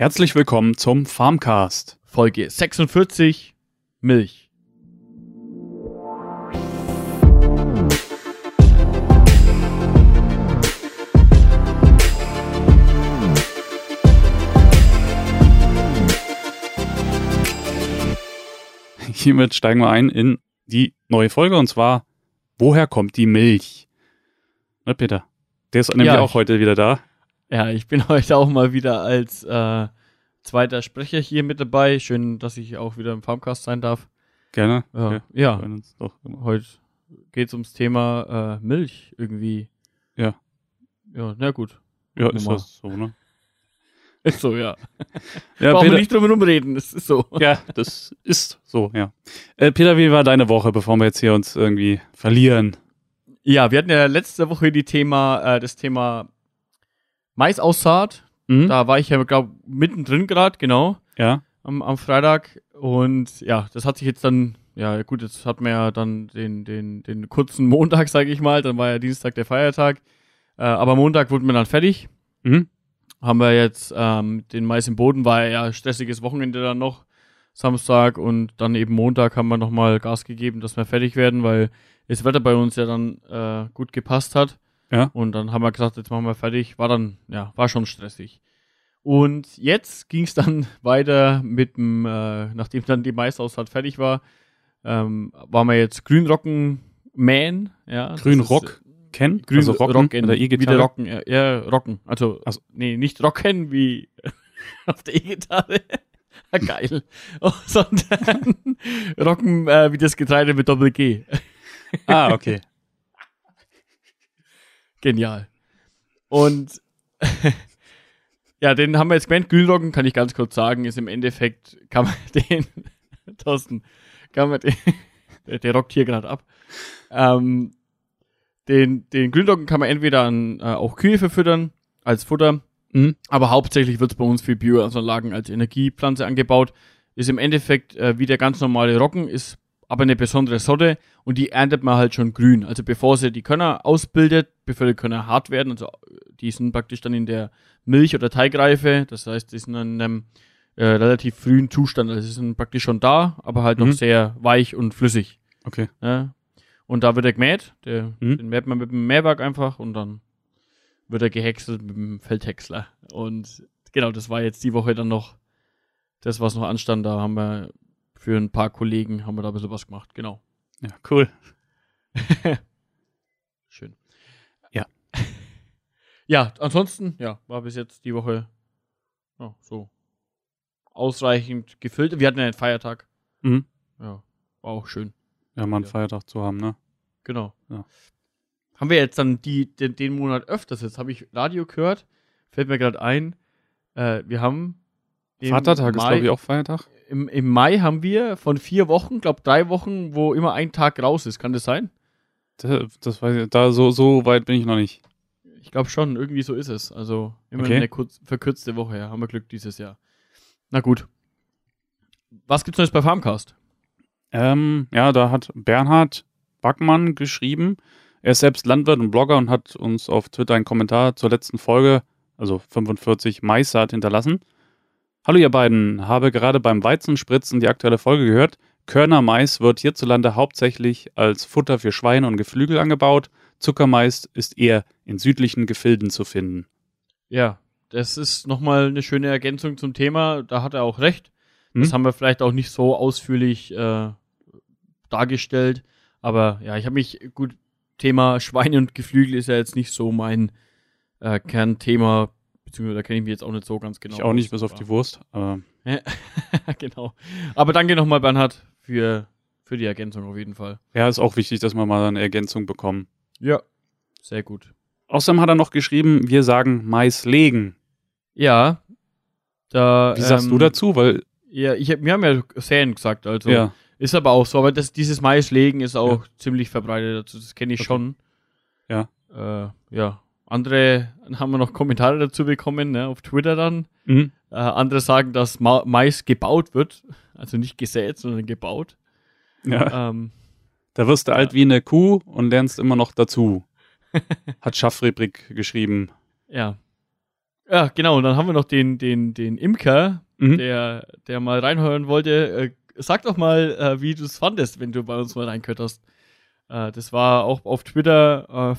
Herzlich willkommen zum Farmcast. Folge 46 Milch. Hiermit steigen wir ein in die neue Folge und zwar, woher kommt die Milch? Na, Peter, der ist nämlich Ja, auch heute wieder da. Ja, ich bin heute auch mal wieder als äh, zweiter Sprecher hier mit dabei. Schön, dass ich auch wieder im Farmcast sein darf. Gerne. Ja, ja freuen uns doch heute geht es ums Thema äh, Milch irgendwie. Ja. Ja, na gut. Ja, ist das so, ne? Ist so, ja. Ja, Brauchen wir nicht drum herum reden, es ist so. ja, das ist so, ja. Äh, Peter, wie war deine Woche, bevor wir jetzt hier uns irgendwie verlieren? Ja, wir hatten ja letzte Woche die Thema, äh, das Thema Maisaussaat. Mhm. Da war ich ja, glaube mittendrin gerade, genau. Ja, am, am Freitag und ja, das hat sich jetzt dann, ja gut, jetzt hat man ja dann den, den, den kurzen Montag, sage ich mal, dann war ja Dienstag der Feiertag, äh, aber Montag wurden wir dann fertig, mhm. haben wir jetzt ähm, den Mais im Boden, war ja stressiges Wochenende dann noch, Samstag und dann eben Montag haben wir nochmal Gas gegeben, dass wir fertig werden, weil das Wetter bei uns ja dann äh, gut gepasst hat. Ja. Und dann haben wir gesagt, jetzt machen wir fertig. War dann, ja, war schon stressig. Und jetzt ging es dann weiter mit dem, äh, nachdem dann die Maisaussaat fertig war, ähm, waren wir jetzt Grünrocken mähen. Ja, Grünrock ist, kennen? Grün also Rocken Rocken, oder E-Gitarre? Rocken, ja, ja, Rocken. Also, Also- nee, nicht Rocken wie auf der E-Gitarre. Geil. Oh, sondern Rocken äh, wie das Getreide mit Doppel G. Ah, okay. Genial. Und ja, den haben wir jetzt gemeint. Grünrocken kann ich ganz kurz sagen, ist im Endeffekt, kann man den, Thorsten, kann man den, der, der rockt hier gerade ab. Ähm, den, den Grünrocken kann man entweder an äh, auch Kühe verfüttern, als Futter, Mhm. aber hauptsächlich wird es bei uns für Bioanlagen als Energiepflanze angebaut. Ist im Endeffekt äh, wie der ganz normale Rocken, ist aber eine besondere Sorte und die erntet man halt schon grün. Also bevor sie die Körner ausbildet, bevor die Körner hart werden, also die sind praktisch dann in der Milch- oder Teigreife, das heißt, die sind in einem äh, relativ frühen Zustand, also sie sind praktisch schon da, aber halt noch Mhm. sehr weich und flüssig. Okay. Ja. Und da wird er gemäht, der, Mhm. den mäht man mit dem Mähwerk einfach und dann wird er gehäckselt mit dem Feldhäcksler. Und genau, das war jetzt die Woche dann noch das, was noch anstand. Da haben wir für ein paar Kollegen haben wir da ein bisschen was gemacht. Genau. Ja, cool. Schön. Ja. Ja, ansonsten, ja, war bis jetzt die Woche ja, so ausreichend gefüllt. Wir hatten ja einen Feiertag. Mhm. Ja, war auch schön. Ja, mal einen Ja. Feiertag zu haben, ne? Genau. Ja. Haben wir jetzt dann die, den, den Monat öfters? Jetzt habe ich Radio gehört, fällt mir gerade ein. Äh, wir haben im Vatertag ist, Mai- glaube ich, auch Feiertag. Im, Im Mai haben wir von vier Wochen, glaube drei Wochen, wo immer ein Tag raus ist. Kann das sein? Da, das weiß ich, da so, so weit bin ich noch nicht. Ich glaube schon, irgendwie so ist es. Also immer Okay. eine kurz, verkürzte Woche. Ja, haben wir Glück dieses Jahr. Na gut. Was gibt's Neues bei Farmcast? Ähm, ja, da hat Bernhard Backmann geschrieben. Er ist selbst Landwirt und Blogger und hat uns auf Twitter einen Kommentar zur letzten Folge, also 45 Maissaat, hinterlassen. Hallo ihr beiden, habe gerade beim Weizenspritzen die aktuelle Folge gehört. Körnermais wird hierzulande hauptsächlich als Futter für Schweine und Geflügel angebaut. Zuckermais ist eher in südlichen Gefilden zu finden. Ja, das ist nochmal eine schöne Ergänzung zum Thema. Da hat er auch recht. Hm? Das haben wir vielleicht auch nicht so ausführlich äh, dargestellt. Aber ja, ich habe mich gut. Thema Schweine und Geflügel ist ja jetzt nicht so mein äh, Kernthema, beziehungsweise da kenne ich mich jetzt auch nicht so ganz genau. ich auch nicht, bis auf die Wurst. Aber aber- genau. Aber danke nochmal, Bernhard, für, für die Ergänzung auf jeden Fall. ja, ist auch wichtig, dass wir mal eine Ergänzung bekommen. Ja. Sehr gut. Außerdem hat er noch geschrieben, wir sagen Mais legen. Ja. Da, Wie sagst ähm, du dazu? Weil, Ja, ich hab, wir haben ja säen gesagt, also ja, ist aber auch so, aber das, dieses Maislegen ist auch ziemlich verbreitet, also das kenne ich Okay. schon. Ja. Äh, ja. Andere haben wir noch Kommentare dazu bekommen, ne, auf Twitter dann. mhm. Äh, andere sagen, dass Ma Mais gebaut wird, also nicht gesät, sondern gebaut. ja. Ähm, Da wirst du alt wie eine Kuh und lernst immer noch dazu. Hat Schaffribrik geschrieben. ja. Ja, genau. Und dann haben wir noch den, den, den Imker, Mhm. der, der mal reinhören wollte. Äh, sag doch mal, äh, wie du es fandest, wenn du bei uns mal reingehört hast. Äh, das war auch auf Twitter äh,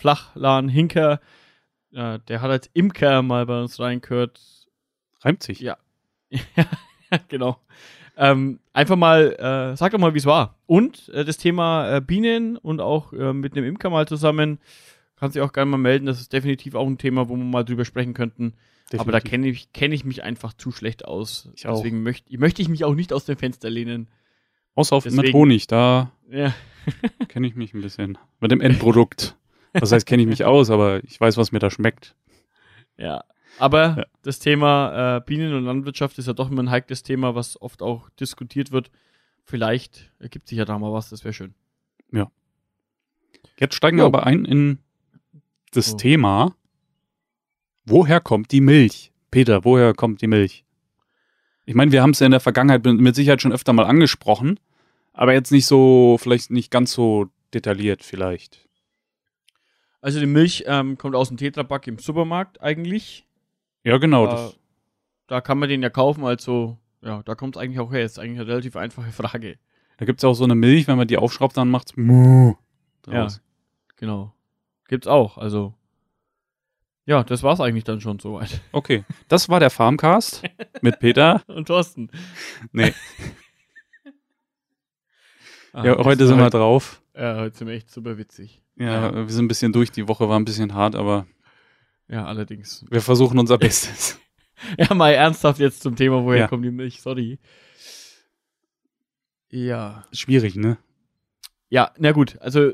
Flachlan Hinker. Äh, der hat als Imker mal bei uns reingehört. Reimt sich. Ja. genau. Ähm, einfach mal, äh, sag doch mal, wie es war. Und äh, das Thema äh, Bienen und auch äh, mit einem Imker mal zusammen. Kannst dich auch gerne mal melden. Das ist definitiv auch ein Thema, wo wir mal drüber sprechen könnten. Aber da Definitiv. kenne ich, kenn ich mich einfach zu schlecht aus. Ich. Deswegen möchte möchte ich mich auch nicht aus dem Fenster lehnen. Außer auf, mit deswegen- Honig, da Ja. kenne ich mich ein bisschen. Mit dem Endprodukt. Das heißt, kenne ich mich aus, aber ich weiß, was mir da schmeckt. ja. Aber Ja. das Thema äh, Bienen und Landwirtschaft ist ja doch immer ein heikles Thema, was oft auch diskutiert wird. Vielleicht ergibt sich ja da mal was, das wäre schön. Jetzt steigen Jo. wir aber ein in das So. Thema. Woher kommt die Milch? Peter, woher kommt die Milch? Ich meine, wir haben es ja in der Vergangenheit mit mit Sicherheit schon öfter mal angesprochen, aber jetzt nicht so, vielleicht nicht ganz so detailliert vielleicht. Also die Milch ähm, kommt aus dem Tetrapack im Supermarkt eigentlich. Ja, genau. Äh, Das, da kann man den ja kaufen, also ja, da kommt es eigentlich auch her. Ist eigentlich eine relativ einfache Frage. da gibt es auch so eine Milch, wenn man die aufschraubt, dann macht's Muh draus. Genau. Gibt's auch. Also ja, das war's eigentlich dann schon soweit. Okay, das war der Farmcast mit Peter. Und Thorsten. Nee, Ah, ja, heute sind wir heute- drauf. Ja, heute sind wir echt super witzig. Ja, wir sind ein bisschen durch. Die Woche war ein bisschen hart, aber Ja, allerdings. wir versuchen unser Bestes. Ja, mal ernsthaft jetzt zum Thema, woher Ja. kommt die Milch? Sorry. Ja. Schwierig, ne? Ja, na gut. Also,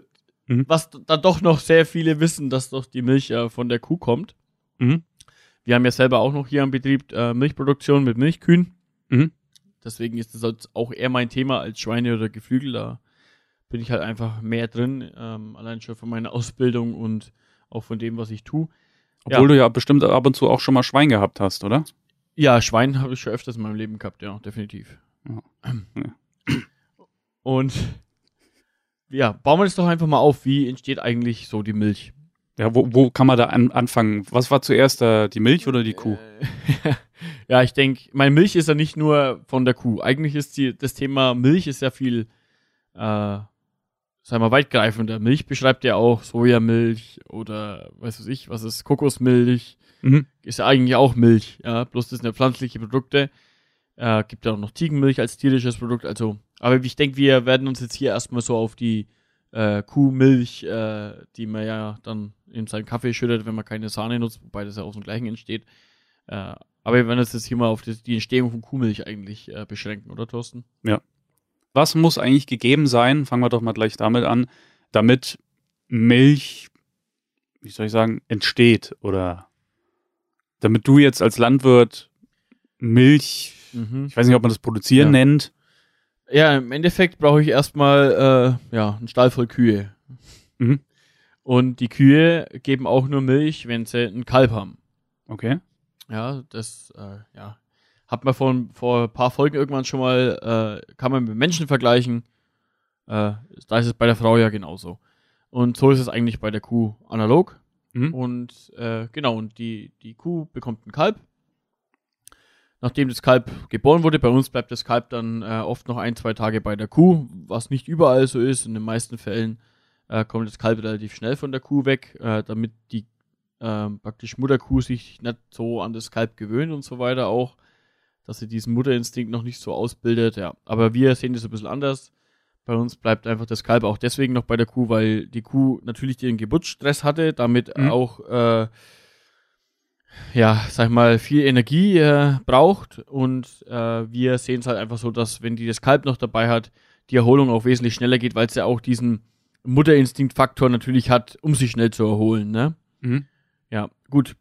Mhm. was da doch noch sehr viele wissen, dass doch die Milch ja von der Kuh kommt. Mhm. Wir haben ja selber auch noch hier am Betrieb äh, Milchproduktion mit Milchkühen. Mhm. Deswegen ist das auch eher mein Thema als Schweine oder Geflügel. Da bin ich halt einfach mehr drin. Ähm, allein schon von meiner Ausbildung und auch von dem, was ich tue. Obwohl du ja bestimmt ab und zu auch schon mal Schwein gehabt hast, oder? Ja, Schwein habe ich schon öfters in meinem Leben gehabt, ja, definitiv. Ja. Ja. Und ja, bauen wir das doch einfach mal auf. Wie entsteht eigentlich so die Milch? Ja, wo, wo kann man da an, anfangen? Was war zuerst da, die Milch oder die Kuh? Äh, ja, ich denke, meine Milch ist ja nicht nur von der Kuh. Eigentlich ist die, das Thema Milch ist ja viel, äh, sagen wir, weitgreifender. Milch beschreibt ja auch Sojamilch oder weiß was ich, was ist Kokosmilch. Mhm. Ist ja eigentlich auch Milch, ja, bloß das sind ja pflanzliche Produkte. Äh, gibt ja auch noch Ziegenmilch als tierisches Produkt, also, aber ich denke, wir werden uns jetzt hier erstmal so auf die äh, Kuhmilch, äh, die man ja dann in seinen Kaffee schüttet, wenn man keine Sahne nutzt, wobei das ja aus dem gleichen entsteht. Äh, aber wir werden uns jetzt hier mal auf das, die Entstehung von Kuhmilch eigentlich äh, beschränken, oder Thorsten? Was muss eigentlich gegeben sein? Fangen wir doch mal gleich damit an, damit Milch, wie soll ich sagen, entsteht oder damit du jetzt als Landwirt Milch, ich weiß nicht, ob man das produzieren Ja. nennt. Ja, im Endeffekt brauche ich erstmal äh, ja, einen Stall voll Kühe. Mhm. Und die Kühe geben auch nur Milch, wenn sie einen Kalb haben. Okay. Ja, das, äh, ja. Hat man vor, vor ein paar Folgen irgendwann schon mal, äh, kann man mit Menschen vergleichen. Äh, da ist es bei der Frau ja genauso. Und so ist es eigentlich bei der Kuh analog. Mhm. Und äh, genau, und die, die Kuh bekommt ein Kalb. Nachdem das Kalb geboren wurde, bei uns bleibt das Kalb dann äh, oft noch ein, zwei Tage bei der Kuh, was nicht überall so ist. In den meisten Fällen äh, kommt das Kalb relativ schnell von der Kuh weg, äh, damit die ähm, praktisch Mutterkuh sich nicht so an das Kalb gewöhnt und so weiter auch, dass sie diesen Mutterinstinkt noch nicht so ausbildet. Ja, aber wir sehen das ein bisschen anders. Bei uns bleibt einfach das Kalb auch deswegen noch bei der Kuh, weil die Kuh natürlich den Geburtsstress hatte, damit Mhm. auch äh, ja, sag ich mal, viel Energie äh, braucht und äh, wir sehen es halt einfach so, dass wenn die das Kalb noch dabei hat, die Erholung auch wesentlich schneller geht, weil es ja auch diesen Mutterinstinktfaktor natürlich hat, um sich schnell zu erholen, ne? Mhm. Ja, gut.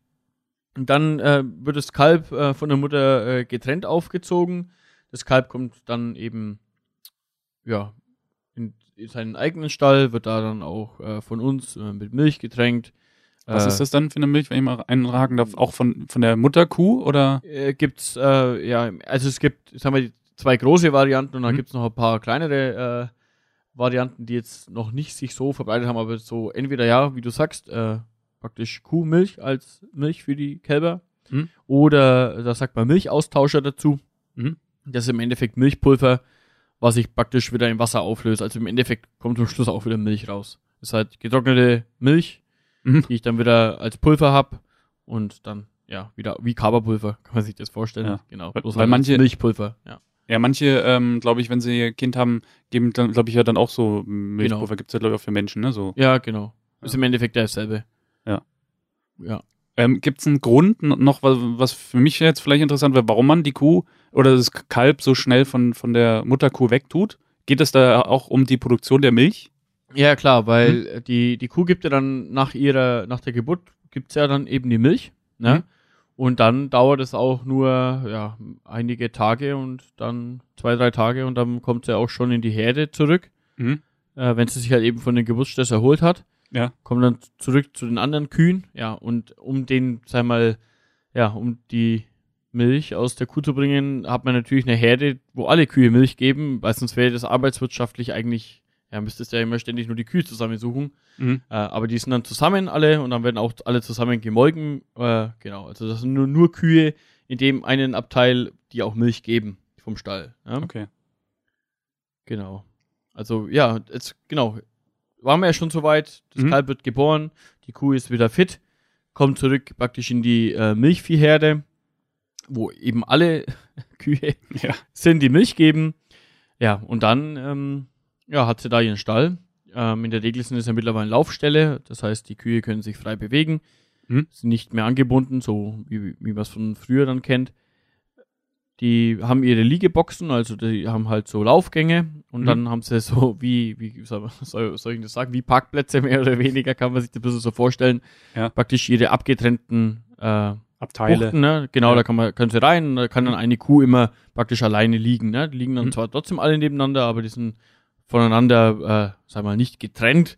Und dann äh, wird das Kalb äh, von der Mutter äh, getrennt aufgezogen. Das Kalb kommt dann eben, ja, in, in seinen eigenen Stall, wird da dann auch äh, von uns äh, mit Milch getränkt. Was äh, ist das dann für eine Milch, wenn ich mal einragen darf? Auch von, von der Mutterkuh oder? äh, gibt's äh, ja, also es gibt, sagen wir, zwei große Varianten und dann Mhm. gibt's noch ein paar kleinere äh, Varianten, die jetzt noch nicht sich so verbreitet haben, aber so entweder ja, wie du sagst, äh, praktisch Kuhmilch als Milch für die Kälber. Mhm. Oder da sagt man Milchaustauscher dazu. Mhm. Das ist im Endeffekt Milchpulver, was ich praktisch wieder in Wasser auflöse. Also im Endeffekt kommt zum Schluss auch wieder Milch raus. Das ist halt getrocknete Milch, Mhm. die ich dann wieder als Pulver hab und dann ja wieder wie Kaberpulver, kann man sich das vorstellen. Ja. Genau. Weil- weil halt manche- Milchpulver, ja. Ja, manche, ähm, glaube ich, wenn sie ihr Kind haben, geben dann, glaube ich, ja dann auch so Milchpulver. Gibt's ja, glaube ich, auch für Menschen, ne? So. Ja, genau. Ist Ja. im Endeffekt dasselbe. Ja. Ähm, Gibt es einen Grund noch, was, für mich jetzt vielleicht interessant wäre, warum man die Kuh oder das Kalb so schnell von, von der Mutterkuh wegtut? Geht es da auch um die Produktion der Milch? Ja, klar, weil Mhm. die, die Kuh gibt ja dann nach ihrer, nach der Geburt gibt's ja dann eben die Milch, ne? Mhm. Und dann dauert es auch nur, ja, einige Tage und dann zwei, drei Tage und dann kommt sie auch schon in die Herde zurück, Mhm. äh, wenn sie sich halt eben von dem Geburtsstress erholt hat. Ja. Kommt dann zurück zu den anderen Kühen, ja, und um den, sag mal, ja, um die Milch aus der Kuh zu bringen, hat man natürlich eine Herde, wo alle Kühe Milch geben, weil sonst wäre das arbeitswirtschaftlich eigentlich, ja, müsstest du ja immer ständig nur die Kühe zusammensuchen. Mhm. Äh, aber die sind dann zusammen alle und dann werden auch alle zusammen gemolken. Äh, genau, also das sind nur, nur Kühe in dem einen Abteil, die auch Milch geben vom Stall. Ja? Okay. Genau. Also ja, jetzt genau. Waren wir ja schon soweit. Das Mhm. Kalb wird geboren, die Kuh ist wieder fit, kommt zurück praktisch in die äh, Milchviehherde, wo eben alle Kühe Ja. sind, die Milch geben. Ja, und dann ähm, ja, hat sie da ihren Stall. Ähm, in der Regel sind es ja mittlerweile Laufställe, das heißt, die Kühe können sich frei bewegen, Mhm. sind nicht mehr angebunden, so wie, wie man es von früher dann kennt. Die haben ihre Liegeboxen, also die haben halt so Laufgänge und Mhm. dann haben sie so wie, wie soll, soll, ich das sagen, wie Parkplätze mehr oder weniger, kann man sich das ein bisschen so vorstellen. Ja. Praktisch ihre abgetrennten äh, Abteile. Buchten, ne? Genau, Ja. da kann man, können sie rein da kann dann eine Kuh immer praktisch alleine liegen, ne? Die liegen dann Mhm. zwar trotzdem alle nebeneinander, aber die sind voneinander, äh, sag mal, nicht getrennt.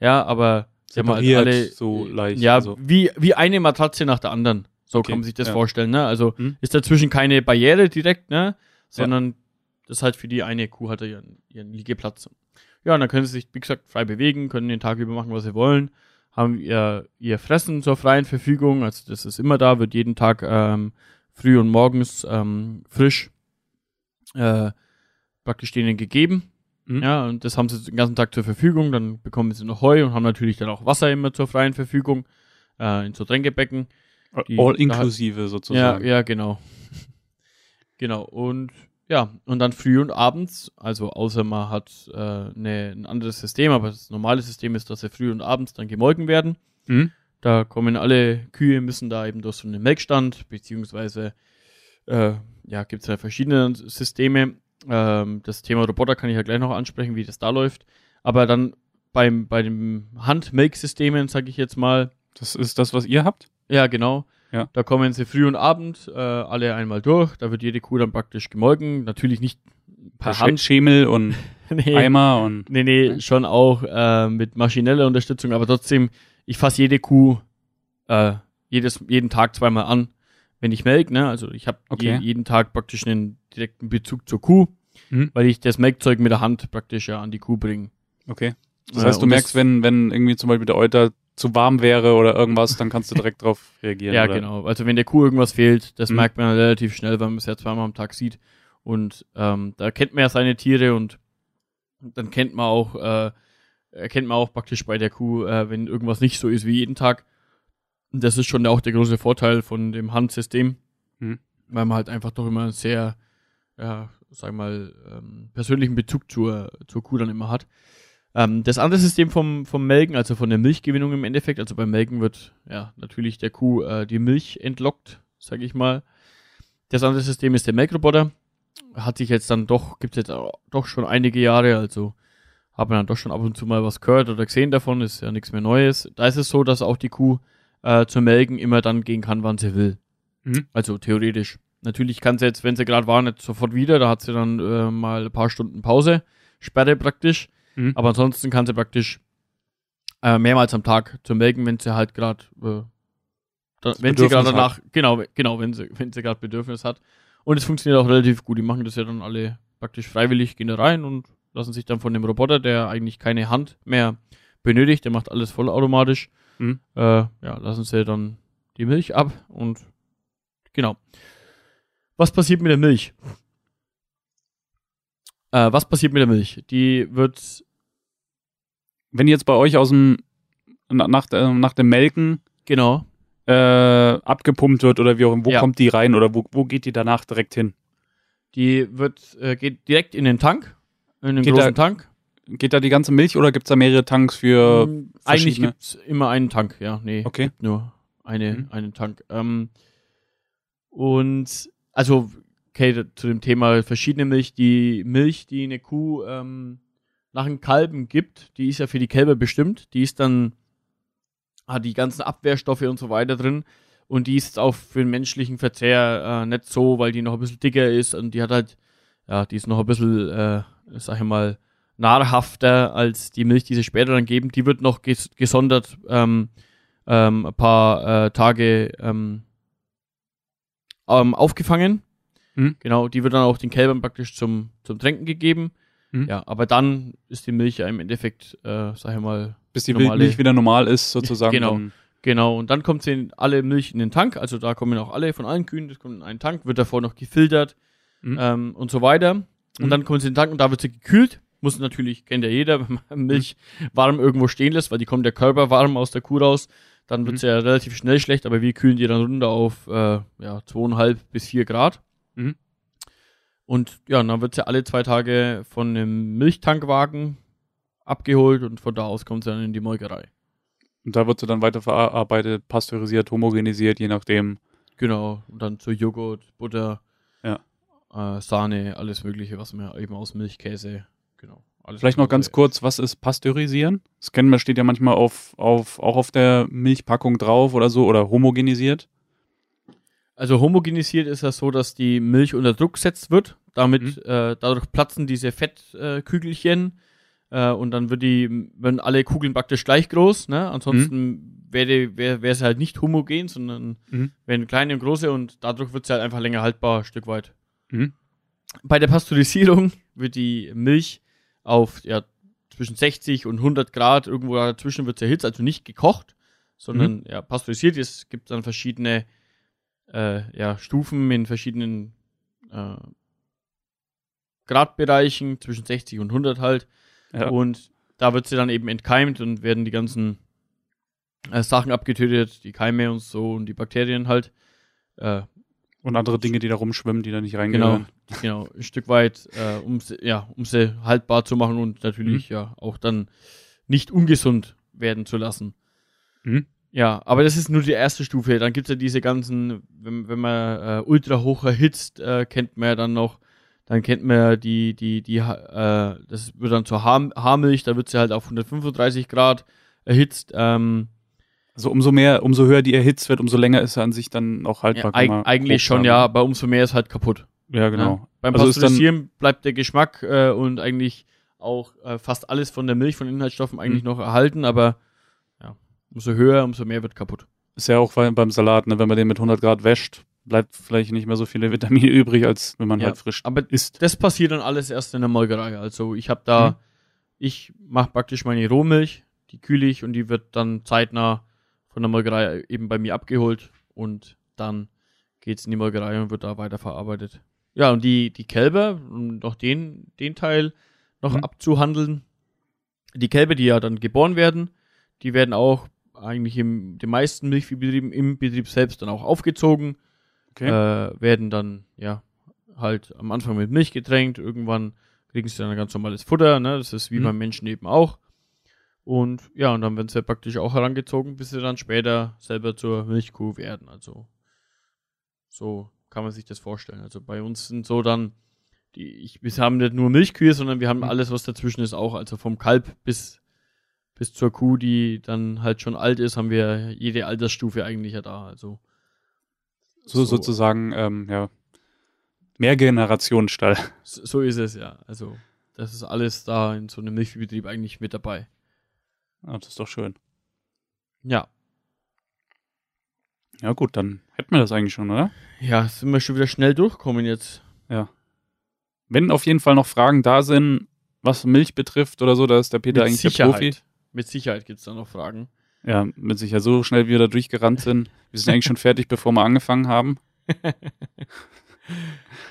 Ja, aber sie haben halt alle, so leicht. ja, also. wie, wie eine Matratze nach der anderen. So Okay, kann man sich das ja. vorstellen, ne? Also Mhm. ist dazwischen keine Barriere direkt, ne? Sondern das ist halt für die eine Kuh hat ihren, ihren Liegeplatz. Ja, und dann können sie sich, wie gesagt, frei bewegen, können den Tag über machen, was sie wollen, haben ihr, ihr Fressen zur freien Verfügung, also das ist immer da, wird jeden Tag ähm, früh und morgens ähm, frisch äh, praktisch denen gegeben. Mhm. Ja, und das haben sie den ganzen Tag zur Verfügung, dann bekommen sie noch Heu und haben natürlich dann auch Wasser immer zur freien Verfügung, äh, in so Tränkebecken. Die- All inklusive sozusagen. Ja, ja, genau. genau. Und ja, und dann früh und abends, also außer man hat äh, ne, ein anderes System, aber das normale System ist, dass sie früh und abends dann gemolken werden. Mhm. Da kommen alle Kühe, müssen da eben durch so einen Melkstand, beziehungsweise äh, ja, gibt es ja verschiedene Systeme. Ähm, das Thema Roboter kann ich ja gleich noch ansprechen, wie das da läuft. Aber dann beim, bei den Hand-Melk-Systemen, sage ich jetzt mal, Das ist das, was ihr habt? Ja, genau. Ja. Da kommen sie früh und abend äh, alle einmal durch. Da wird jede Kuh dann praktisch gemolken. Natürlich nicht per Per Hand. Schemel und nee, Eimer und. nee, nee, schon auch äh, mit maschineller Unterstützung. Aber trotzdem, ich fasse jede Kuh äh, jedes, jeden Tag zweimal an, wenn ich melk. Ne? Also ich habe Okay. je, jeden Tag praktisch einen direkten Bezug zur Kuh, Mhm. weil ich das Melkzeug mit der Hand praktisch ja an die Kuh bringe. Okay. Das heißt, du merkst, wenn, wenn irgendwie zum Beispiel der Euter zu warm wäre oder irgendwas, dann kannst du direkt drauf reagieren. Ja, oder? genau. Also wenn der Kuh irgendwas fehlt, das Mhm. merkt man relativ schnell, weil man es ja zweimal am Tag sieht. Und ähm, da kennt man ja seine Tiere und dann kennt man auch, äh, erkennt man auch praktisch bei der Kuh, äh, wenn irgendwas nicht so ist wie jeden Tag. Und das ist schon auch der große Vorteil von dem Handsystem, Mhm. weil man halt einfach doch immer einen sehr, ja, sag mal, ähm, persönlichen Bezug zur, zur Kuh dann immer hat. Ähm, das andere System vom, vom Melken, also von der Milchgewinnung im Endeffekt, also beim Melken wird ja natürlich der Kuh äh, die Milch entlockt, sage ich mal. Das andere System ist der Melkroboter. Hat sich jetzt dann doch, gibt es jetzt doch schon einige Jahre, also hat man dann doch schon ab und zu mal was gehört oder gesehen davon, ist ja nichts mehr Neues. Da ist es so, dass auch die Kuh äh, zum Melken immer dann gehen kann, wann sie will. Mhm. Also theoretisch. Natürlich kann sie jetzt, wenn sie gerade war, nicht sofort wieder, da hat sie dann äh, mal ein paar Stunden Pause, Sperre praktisch. Mhm. Aber ansonsten kann sie praktisch äh, mehrmals am Tag zum Melken, wenn sie halt gerade, äh, da, wenn sie gerade danach, genau, genau, wenn sie, wenn sie gerade Bedürfnis hat. Und es funktioniert auch relativ gut. Die machen das ja dann alle praktisch freiwillig, gehen da rein und lassen sich dann von dem Roboter, der eigentlich keine Hand mehr benötigt, der macht alles vollautomatisch, Mhm. Äh, ja, lassen sie dann die Milch ab und genau. Was passiert mit der Milch? Äh, was passiert mit der Milch? Die wird, Wenn jetzt bei euch aus dem, na- nach, äh, nach dem Melken genau, äh, abgepumpt wird oder wie auch immer, wo Ja. kommt die rein oder wo, wo geht die danach direkt hin? die wird, äh, geht direkt in den Tank, in den Geht großen da- Tank. Geht da die ganze Milch oder gibt es da mehrere Tanks für. Mm, Eigentlich verschiedene- gibt's immer einen Tank, ja, nee. Okay. nur eine, Mhm. einen Tank. Ähm, und also, okay, zu dem Thema verschiedene Milch. Die Milch, die eine Kuh ähm, nach einem Kalben gibt, die ist ja für die Kälber bestimmt. Die ist dann, hat die ganzen Abwehrstoffe und so weiter drin. Und die ist auch für den menschlichen Verzehr äh, nicht so, weil die noch ein bisschen dicker ist und die hat halt, ja, die ist noch ein bisschen, äh, sag ich mal, nahrhafter als die Milch, die sie später dann geben. Die wird noch ges gesondert ähm, ähm, ein paar äh, Tage ähm, ähm, aufgefangen. Mhm. Genau, die wird dann auch den Kälbern praktisch zum, zum Tränken gegeben. Mhm. Ja, aber dann ist die Milch ja im Endeffekt, äh, sag ich mal, bis die normale- Milch wieder normal ist, sozusagen. Genau. Genau, und dann kommt sie in alle Milch in den Tank, also da kommen auch alle von allen Kühen, das kommt in einen Tank, wird davor noch gefiltert Mhm. ähm, und so weiter. Und Mhm. dann kommt sie in den Tank und da wird sie gekühlt. Muss natürlich, kennt ja jeder, wenn man Milch warm irgendwo stehen lässt, weil die kommt der Körper warm aus der Kuh raus, dann wird Mhm. sie ja relativ schnell schlecht, aber wir kühlen die dann runter auf äh, ja, zweieinhalb bis vier Grad. Und ja, dann wird sie alle zwei Tage von einem Milchtankwagen abgeholt und von da aus kommt sie dann in die Molkerei. und da wird sie dann weiterverarbeitet, pasteurisiert, homogenisiert, je nachdem. Genau, und dann zu Joghurt, Butter, Ja. äh, Sahne, alles Mögliche, was man eben aus Milch, Käse, genau. Alles Vielleicht noch ganz kurz, was ist Pasteurisieren? Das kennen wir, steht ja manchmal auf, auf, auch auf der Milchpackung drauf oder so, oder homogenisiert. Also homogenisiert ist das so, dass die Milch unter Druck gesetzt wird. Damit, Mhm. äh, dadurch platzen diese Fettkügelchen äh, äh, und dann wird die, werden alle Kugeln praktisch gleich groß. Ne? Ansonsten wäre wär, es halt nicht homogen, sondern Mhm. wären kleine und große und dadurch wird es halt einfach länger haltbar, ein Stück weit. Mhm. Bei der Pasteurisierung wird die Milch auf ja, zwischen 60 und 100 Grad irgendwo dazwischen wird sie erhitzt, also nicht gekocht, sondern ja, pasteurisiert. Es gibt dann verschiedene äh, ja, Stufen in verschiedenen äh, Gradbereichen, zwischen 60 und 100 halt. Ja. Und da wird sie dann eben entkeimt und werden die ganzen äh, Sachen abgetötet, die Keime und so und die Bakterien halt. Äh, Und andere Dinge, die da rumschwimmen, die da nicht genau, reingehören. genau, ein Stück weit, äh, um sie, ja, um sie haltbar zu machen und natürlich ja auch dann nicht ungesund werden zu lassen. Mhm. Ja, aber das ist nur die erste Stufe. Dann gibt's ja diese ganzen, wenn, wenn man äh, ultra hoch erhitzt, äh, kennt man ja dann noch, dann kennt man ja die, die, die, äh, das wird dann zur Haar, Haarmilch, da wird sie halt auf 135 Grad erhitzt. Ähm, Also umso mehr, umso höher die erhitzt wird, umso länger ist er an sich dann auch ja, haltbar. kann eig eigentlich schon, sagen. ja, aber umso mehr ist halt kaputt. Ja, genau. Ja? Beim Also Pasteurisieren bleibt der Geschmack äh, und eigentlich auch äh, fast alles von der Milch, von Inhaltsstoffen eigentlich Mhm. noch erhalten, aber ja, umso höher, umso mehr wird kaputt. Ist ja auch bei- beim Salat, ne? wenn man den mit 100 Grad wäscht, bleibt vielleicht nicht mehr so viele Vitamine übrig, als wenn man Ja, halt frisch Aber isst. das passiert dann alles erst in der Molkerei. Also ich habe da, Mhm. ich mache praktisch meine Rohmilch, die kühle ich und die wird dann zeitnah von der Molkerei eben bei mir abgeholt und dann geht's in die Molkerei und wird da weiterverarbeitet. Ja, und die, die Kälber, um noch den, den Teil noch Mhm. abzuhandeln. Die Kälber, die ja dann geboren werden, die werden auch eigentlich in den meisten Milchviehbetrieben im Betrieb selbst dann auch aufgezogen Okay. äh, werden dann, ja, halt am Anfang mit Milch getränkt, irgendwann kriegen sie dann ein ganz normales Futter, ne? Das ist wie Mhm. beim Menschen eben auch. Und ja, und dann werden sie praktisch auch herangezogen, bis sie dann später selber zur Milchkuh werden. Also so kann man sich das vorstellen. Also bei uns sind so dann, die, ich, wir haben nicht nur Milchkühe, sondern wir haben Mhm. alles, was dazwischen ist, auch. Also vom Kalb bis, bis zur Kuh, die dann halt schon alt ist, haben wir jede Altersstufe eigentlich ja da. Also so, sozusagen, ähm, ja, Mehrgenerationenstall. So, so ist es ja. Also, das ist alles da in so einem Milchviehbetrieb eigentlich mit dabei. Ah, das ist doch schön. Ja. Ja, gut, dann hätten wir das eigentlich schon, oder? Ja, sind wir schon wieder schnell durchkommen jetzt. Wenn auf jeden Fall noch Fragen da sind, was Milch betrifft oder so, da ist der Peter eigentlich der Profi. Mit Sicherheit gibt es da noch Fragen. Ja, mit sich ja so schnell wieder durchgerannt sind. Wir sind eigentlich schon fertig, bevor wir angefangen haben.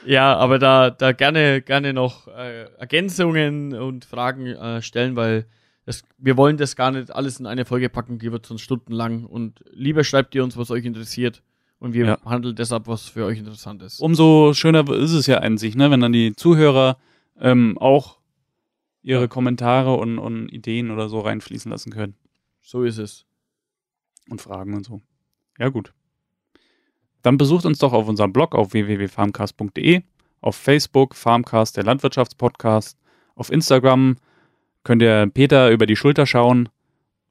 Ja, aber da, da gerne, gerne noch äh, Ergänzungen und Fragen äh, stellen, weil das, wir wollen das gar nicht alles in eine Folge packen, die wird sonst stundenlang. Und lieber schreibt ihr uns, was euch interessiert. Und wir Ja. handeln deshalb, was für euch interessant ist. Umso schöner ist es ja an sich, ne, wenn dann die Zuhörer ähm, auch ihre. Kommentare und, und Ideen oder so reinfließen lassen können. So ist es. und Fragen und so. Ja, gut. Dann besucht uns doch auf unserem Blog auf www.farmcast.de, auf Facebook Farmcast, der Landwirtschaftspodcast, auf Instagram könnt ihr Peter über die Schulter schauen,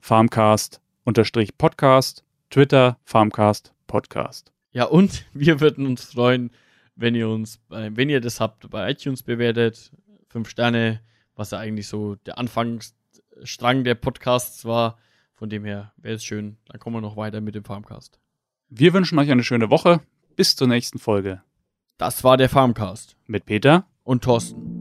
Farmcast unterstrich Podcast, Twitter Farmcast Podcast. Ja, und wir würden uns freuen, wenn ihr uns, bei, wenn ihr das habt, bei iTunes bewertet. Fünf Sterne, was ja eigentlich so der Anfangsstrang der Podcasts war. Von dem her wäre es schön. Dann kommen wir noch weiter mit dem Farmcast. Wir wünschen euch eine schöne Woche. Bis zur nächsten Folge Das war der Farmcast mit Peter. und Thorsten.